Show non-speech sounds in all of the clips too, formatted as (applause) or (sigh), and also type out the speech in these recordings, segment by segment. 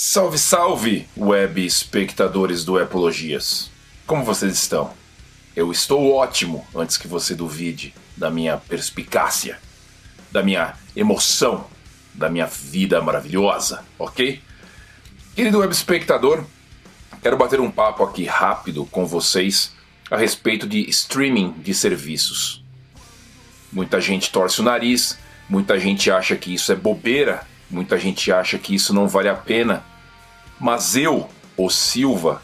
Salve, salve, web espectadores do Epologias. Como vocês estão? Eu estou ótimo, antes que você duvide da minha perspicácia, da minha emoção, da minha vida maravilhosa, ok? Querido web espectador, quero bater um papo aqui rápido com vocês a respeito de streaming de serviços. Muita gente torce o nariz, muita gente acha que isso é bobeira, muita gente acha que isso não vale a pena, mas eu, o Silva,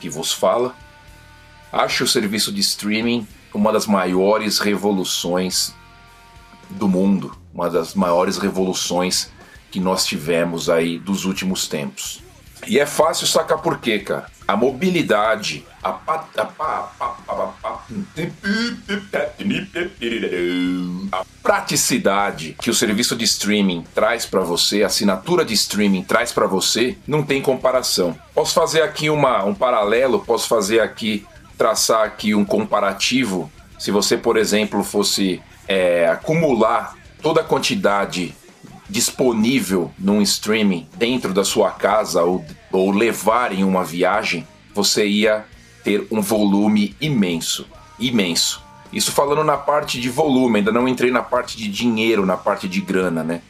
que vos fala, acho o serviço de streaming uma das maiores revoluções do mundo, uma das maiores revoluções que nós tivemos aí dos últimos tempos. E é fácil sacar por quê, cara. A mobilidade, a, a, a praticidade que o serviço de streaming traz para você, a assinatura de streaming traz para você, não tem comparação. Posso fazer aqui uma, um paralelo, posso fazer aqui, traçar aqui um comparativo. Se você, por exemplo, fosse é, acumular toda a quantidade disponível num streaming dentro da sua casa ou, ou levar em uma viagem, você ia ter um volume imenso, imenso. Isso falando na parte de volume, ainda não entrei na parte de dinheiro, na parte de grana, né?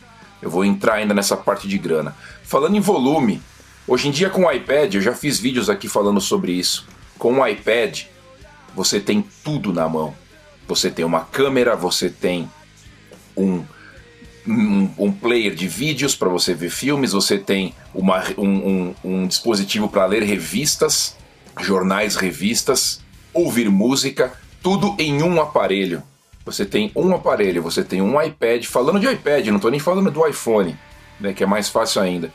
Eu vou entrar ainda nessa parte de grana. Falando em volume, hoje em dia com o iPad, eu já fiz vídeos aqui falando sobre isso. Com o iPad, você tem tudo na mão. Você tem uma câmera, você tem um um, um player de vídeos para você ver filmes, você tem uma, um, um, um dispositivo para ler revistas, jornais, revistas, ouvir música, tudo em um aparelho. Você tem um aparelho, você tem um iPad. Falando de iPad, não estou nem falando do iPhone, né, que é mais fácil ainda.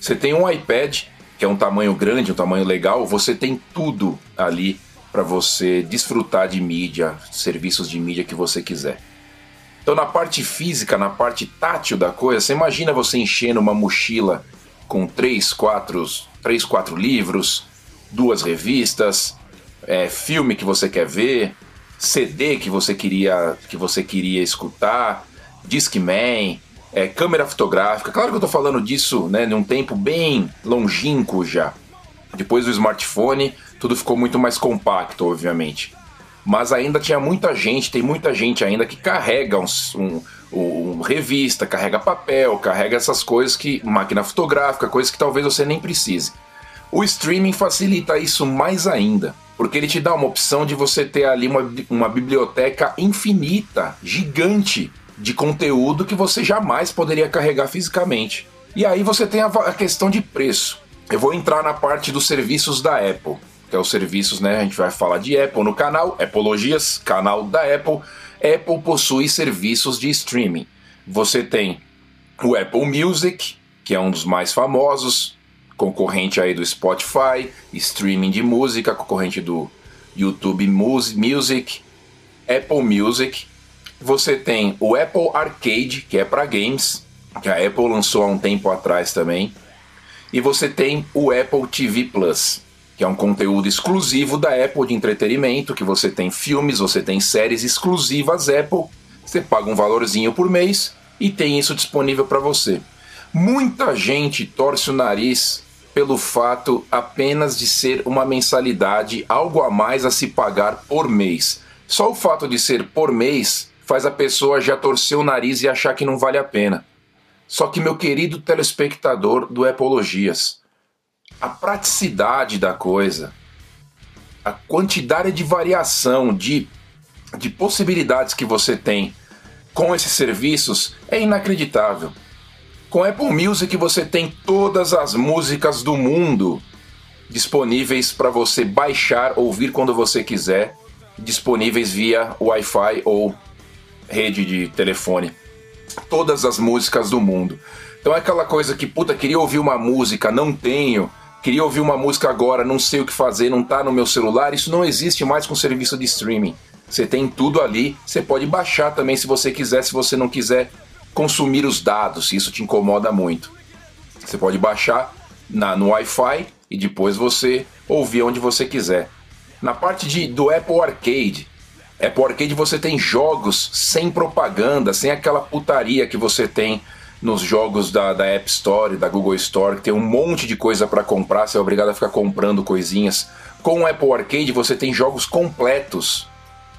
Você tem um iPad, que é um tamanho grande, um tamanho legal, você tem tudo ali para você desfrutar de mídia, serviços de mídia que você quiser. Então, na parte física, na parte tátil da coisa, você imagina você enchendo uma mochila com três, quatro, três, quatro livros, duas revistas, é, filme que você quer ver, CD que você queria, que você queria escutar, Discman, é, câmera fotográfica. Claro que eu estou falando disso né, num tempo bem longínquo já. Depois do smartphone, tudo ficou muito mais compacto, obviamente mas ainda tinha muita gente, tem muita gente ainda que carrega um, um, um, revista, carrega papel, carrega essas coisas que. máquina fotográfica, coisas que talvez você nem precise. O streaming facilita isso mais ainda, porque ele te dá uma opção de você ter ali uma, uma biblioteca infinita, gigante, de conteúdo que você jamais poderia carregar fisicamente. E aí você tem a, a questão de preço. Eu vou entrar na parte dos serviços da Apple que é os serviços, né? A gente vai falar de Apple no canal, Apologias, canal da Apple. Apple possui serviços de streaming. Você tem o Apple Music, que é um dos mais famosos, concorrente aí do Spotify, streaming de música, concorrente do YouTube Music, Apple Music. Você tem o Apple Arcade, que é para games, que a Apple lançou há um tempo atrás também. E você tem o Apple TV Plus que é um conteúdo exclusivo da Apple de entretenimento, que você tem filmes, você tem séries exclusivas Apple, você paga um valorzinho por mês e tem isso disponível para você. Muita gente torce o nariz pelo fato apenas de ser uma mensalidade, algo a mais a se pagar por mês. Só o fato de ser por mês faz a pessoa já torcer o nariz e achar que não vale a pena. Só que, meu querido telespectador do Epologias, a praticidade da coisa, a quantidade de variação, de, de possibilidades que você tem com esses serviços é inacreditável. Com Apple Music você tem todas as músicas do mundo disponíveis para você baixar, ouvir quando você quiser, disponíveis via Wi-Fi ou rede de telefone. Todas as músicas do mundo. Então é aquela coisa que, puta, queria ouvir uma música, não tenho queria ouvir uma música agora, não sei o que fazer, não tá no meu celular, isso não existe mais com serviço de streaming. Você tem tudo ali, você pode baixar também se você quiser, se você não quiser consumir os dados, se isso te incomoda muito. Você pode baixar na, no Wi-Fi e depois você ouvir onde você quiser. Na parte de, do Apple Arcade, Apple Arcade você tem jogos sem propaganda, sem aquela putaria que você tem nos jogos da, da App Store, da Google Store, que tem um monte de coisa para comprar, você é obrigado a ficar comprando coisinhas. Com o Apple Arcade você tem jogos completos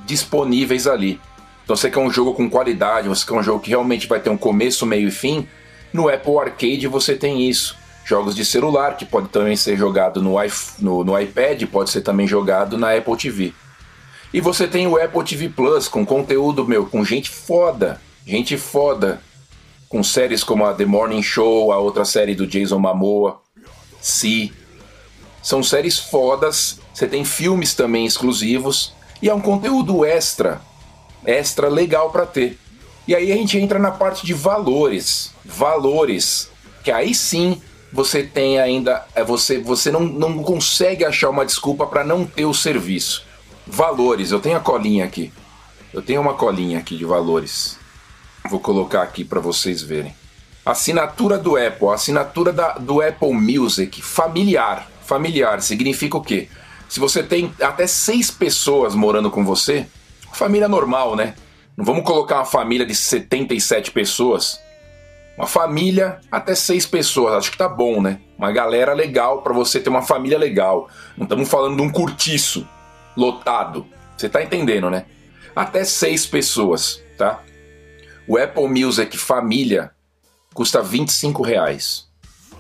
disponíveis ali. Então você quer um jogo com qualidade, você quer um jogo que realmente vai ter um começo, meio e fim, no Apple Arcade você tem isso. Jogos de celular, que pode também ser jogado no, no, no iPad, pode ser também jogado na Apple TV. E você tem o Apple TV Plus com conteúdo meu, com gente foda, gente foda, com séries como a The Morning Show, a outra série do Jason Momoa, Si. São séries fodas, você tem filmes também exclusivos e é um conteúdo extra, extra legal para ter. E aí a gente entra na parte de valores, valores, que aí sim você tem ainda, é você você não, não consegue achar uma desculpa para não ter o serviço. Valores, eu tenho a colinha aqui. Eu tenho uma colinha aqui de valores. Vou colocar aqui para vocês verem. Assinatura do Apple, assinatura da, do Apple Music, familiar. Familiar significa o quê? Se você tem até seis pessoas morando com você, família normal, né? Não vamos colocar uma família de 77 pessoas. Uma família até seis pessoas, acho que tá bom, né? Uma galera legal para você ter uma família legal. Não estamos falando de um curtiço lotado. Você tá entendendo, né? Até seis pessoas, tá? O Apple Music Família custa 25 reais.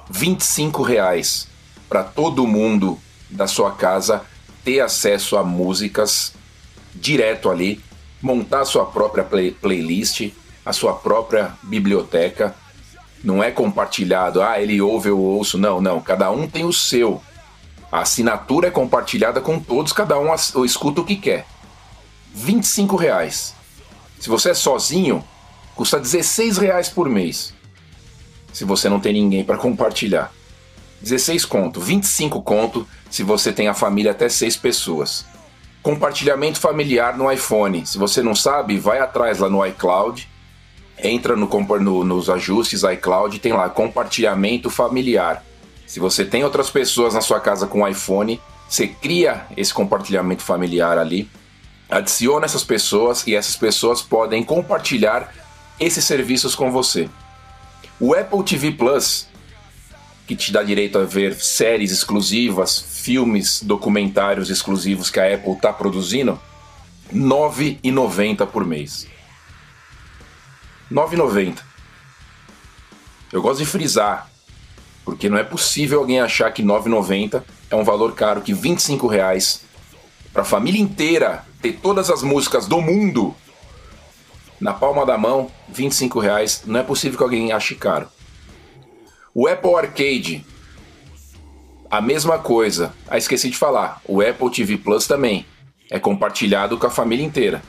25 reais para todo mundo da sua casa ter acesso a músicas direto ali, montar a sua própria play playlist, a sua própria biblioteca. Não é compartilhado, ah, ele ouve, eu ouço. Não, não. Cada um tem o seu. A assinatura é compartilhada com todos, cada um escuta o que quer. 25 reais. Se você é sozinho, Custa 16 reais por mês. Se você não tem ninguém para compartilhar. 16 conto, 25 conto se você tem a família até 6 pessoas. Compartilhamento familiar no iPhone. Se você não sabe, vai atrás lá no iCloud, entra no, no, nos ajustes iCloud, tem lá compartilhamento familiar. Se você tem outras pessoas na sua casa com iPhone, você cria esse compartilhamento familiar ali, adiciona essas pessoas e essas pessoas podem compartilhar esses serviços com você. O Apple TV Plus, que te dá direito a ver séries exclusivas, filmes, documentários exclusivos que a Apple está produzindo, R$ 9,90 por mês. R$ 9,90. Eu gosto de frisar, porque não é possível alguém achar que R$ 9,90 é um valor caro que 25 reais para a família inteira ter todas as músicas do mundo na palma da mão, 25 reais. Não é possível que alguém ache caro. O Apple Arcade, a mesma coisa. Ah, esqueci de falar. O Apple TV Plus também é compartilhado com a família inteira.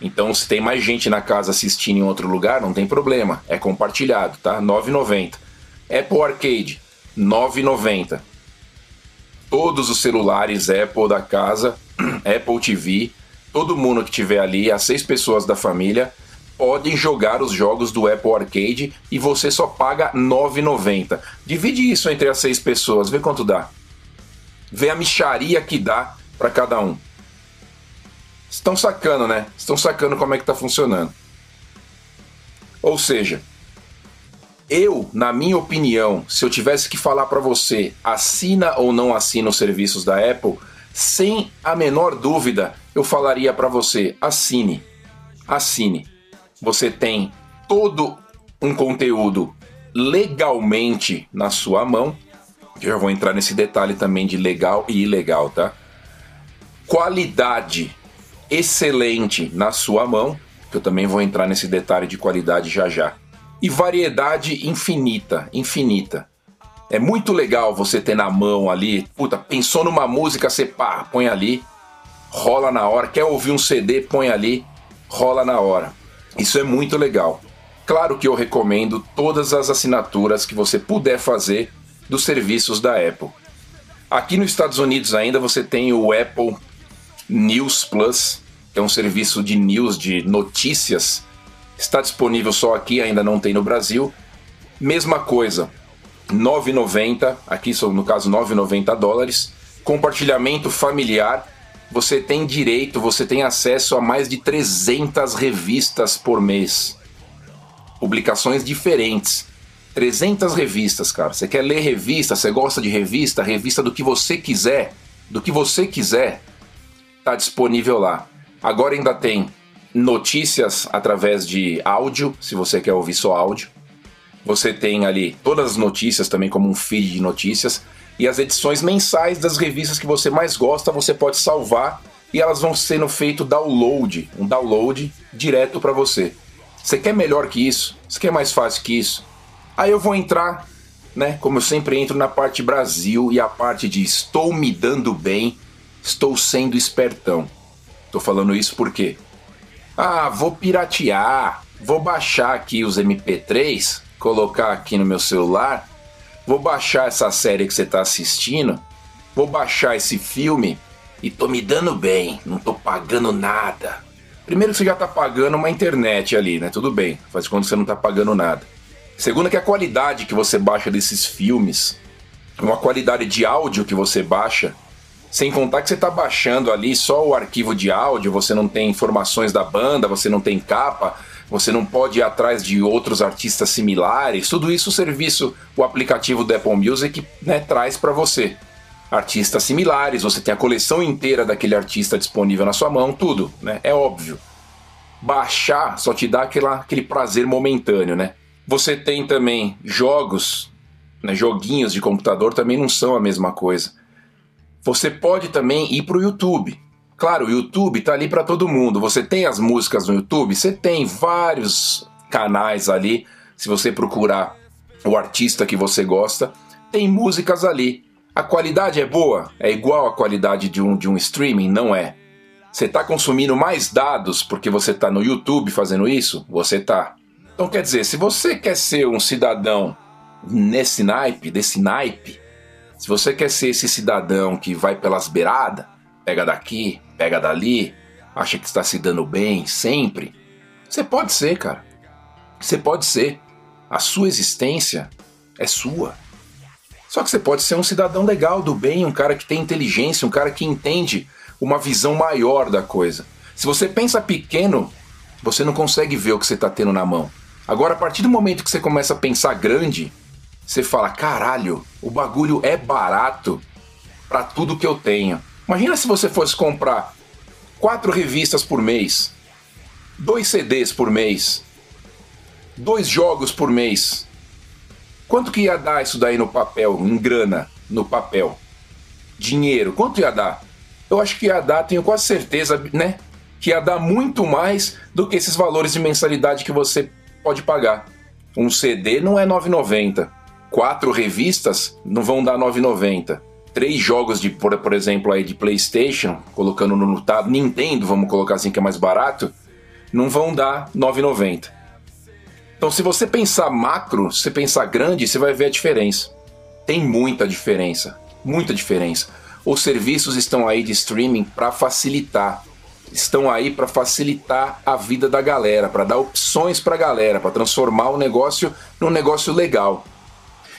Então, se tem mais gente na casa assistindo em outro lugar, não tem problema. É compartilhado, tá? 9,90. Apple Arcade, 9,90. Todos os celulares Apple da casa, (clears throat) Apple TV, todo mundo que tiver ali, as seis pessoas da família, podem jogar os jogos do Apple Arcade e você só paga R$ 9,90. Divide isso entre as seis pessoas, vê quanto dá. Vê a micharia que dá para cada um. Estão sacando, né? Estão sacando como é que tá funcionando. Ou seja, eu, na minha opinião, se eu tivesse que falar para você, assina ou não assina os serviços da Apple, sem a menor dúvida, eu falaria para você: assine, assine. Você tem todo um conteúdo legalmente na sua mão. Eu já vou entrar nesse detalhe também de legal e ilegal, tá? Qualidade excelente na sua mão, que eu também vou entrar nesse detalhe de qualidade já já. E variedade infinita, infinita. É muito legal você ter na mão ali, puta, pensou numa música, você pá, põe ali rola na hora. Quer ouvir um CD, põe ali, rola na hora. Isso é muito legal. Claro que eu recomendo todas as assinaturas que você puder fazer dos serviços da Apple. Aqui nos Estados Unidos ainda você tem o Apple News Plus, que é um serviço de news, de notícias. Está disponível só aqui, ainda não tem no Brasil. Mesma coisa, 9,90, aqui no caso 9,90 dólares. Compartilhamento familiar você tem direito, você tem acesso a mais de 300 revistas por mês. publicações diferentes. 300 revistas, cara. Você quer ler revista, você gosta de revista, revista do que você quiser, do que você quiser, tá disponível lá. Agora ainda tem notícias através de áudio, se você quer ouvir só áudio. Você tem ali todas as notícias também como um feed de notícias e as edições mensais das revistas que você mais gosta, você pode salvar e elas vão sendo feito download, um download direto para você. Você quer melhor que isso? Você quer mais fácil que isso? Aí eu vou entrar, né, como eu sempre entro na parte Brasil e a parte de estou me dando bem, estou sendo espertão. Tô falando isso porque ah, vou piratear, vou baixar aqui os MP3, colocar aqui no meu celular, vou baixar essa série que você está assistindo, vou baixar esse filme e tô me dando bem, não tô pagando nada. Primeiro que você já tá pagando uma internet ali, né? Tudo bem, faz quando você não tá pagando nada. Segundo que a qualidade que você baixa desses filmes, uma qualidade de áudio que você baixa, sem contar que você está baixando ali só o arquivo de áudio, você não tem informações da banda, você não tem capa, você não pode ir atrás de outros artistas similares. Tudo isso o serviço, o aplicativo do Apple Music né, traz para você. Artistas similares, você tem a coleção inteira daquele artista disponível na sua mão, tudo, né? É óbvio. Baixar só te dá aquela, aquele prazer momentâneo, né? Você tem também jogos, né, joguinhos de computador também não são a mesma coisa. Você pode também ir para o YouTube. Claro, o YouTube está ali para todo mundo. Você tem as músicas no YouTube? Você tem vários canais ali. Se você procurar o artista que você gosta, tem músicas ali. A qualidade é boa? É igual à qualidade de um, de um streaming? Não é. Você está consumindo mais dados porque você está no YouTube fazendo isso? Você está. Então quer dizer, se você quer ser um cidadão nesse naipe, desse naipe, se você quer ser esse cidadão que vai pelas beiradas, pega daqui, pega dali, acha que está se dando bem sempre, você pode ser, cara. Você pode ser. A sua existência é sua. Só que você pode ser um cidadão legal, do bem, um cara que tem inteligência, um cara que entende uma visão maior da coisa. Se você pensa pequeno, você não consegue ver o que você está tendo na mão. Agora, a partir do momento que você começa a pensar grande, você fala: caralho, o bagulho é barato para tudo que eu tenho. Imagina se você fosse comprar quatro revistas por mês, dois CDs por mês, dois jogos por mês. Quanto que ia dar isso daí no papel, em grana, no papel? Dinheiro, quanto ia dar? Eu acho que ia dar, tenho quase certeza, né? Que ia dar muito mais do que esses valores de mensalidade que você pode pagar. Um CD não é 9,90 quatro revistas não vão dar 9,90. Três jogos de, por, por exemplo, aí de PlayStation, colocando no notado, Nintendo, vamos colocar assim que é mais barato, não vão dar 9,90. Então, se você pensar macro, se pensar grande, você vai ver a diferença. Tem muita diferença, muita diferença. Os serviços estão aí de streaming para facilitar, estão aí para facilitar a vida da galera, para dar opções para a galera, para transformar o negócio num negócio legal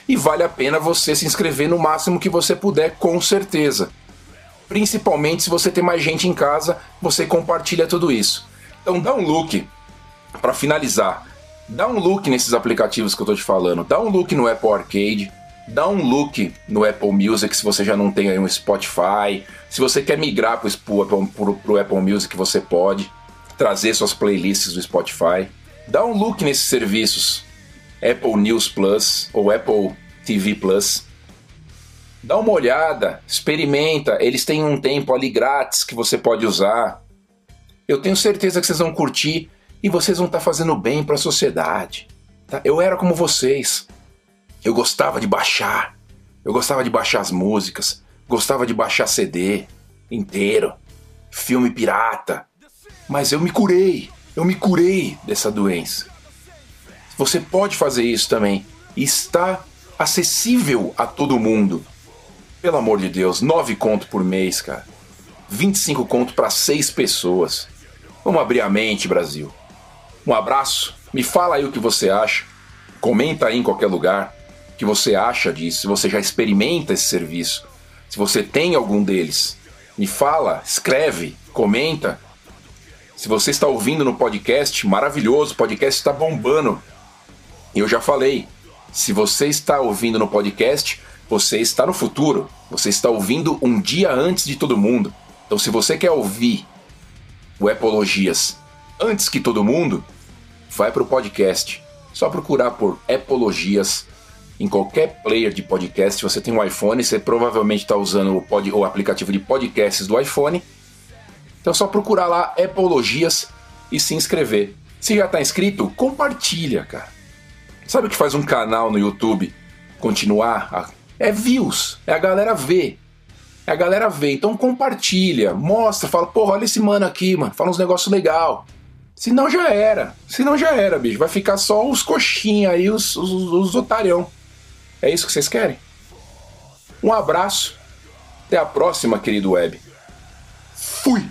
e vale a pena você se inscrever no máximo que você puder, com certeza. Principalmente se você tem mais gente em casa, você compartilha tudo isso. Então dá um look para finalizar. Dá um look nesses aplicativos que eu tô te falando. Dá um look no Apple Arcade, dá um look no Apple Music se você já não tem aí um Spotify. Se você quer migrar para o Apple Music, você pode trazer suas playlists do Spotify. Dá um look nesses serviços. Apple News Plus ou Apple TV Plus. Dá uma olhada, experimenta, eles têm um tempo ali grátis que você pode usar. Eu tenho certeza que vocês vão curtir e vocês vão estar tá fazendo bem para a sociedade. Tá? Eu era como vocês. Eu gostava de baixar. Eu gostava de baixar as músicas. Gostava de baixar CD inteiro. Filme pirata. Mas eu me curei. Eu me curei dessa doença. Você pode fazer isso também. Está acessível a todo mundo. Pelo amor de Deus, 9 conto por mês, cara. 25 conto para 6 pessoas. Vamos abrir a mente, Brasil. Um abraço. Me fala aí o que você acha. Comenta aí em qualquer lugar o que você acha disso. Se você já experimenta esse serviço. Se você tem algum deles. Me fala, escreve, comenta. Se você está ouvindo no podcast, maravilhoso, o podcast está bombando Eu já falei, se você está ouvindo no podcast, você está no futuro. Você está ouvindo um dia antes de todo mundo. Então, se você quer ouvir o Epologias antes que todo mundo, vai para o podcast. Só procurar por Epologias em qualquer player de podcast. Se você tem um iPhone, você provavelmente está usando o, pod, o aplicativo de podcasts do iPhone. Então, só procurar lá Epologias e se inscrever. Se já está inscrito, compartilha, cara. Sabe o que faz um canal no YouTube continuar? A... É views, é a galera ver. É a galera ver. Então compartilha, mostra, fala, porra, olha esse mano aqui, mano, fala uns negócios legal. Se não já era. Se não já era, bicho. Vai ficar só os coxinha aí, os, os, os otarião. É isso que vocês querem? Um abraço. Até a próxima, querido web. Fui!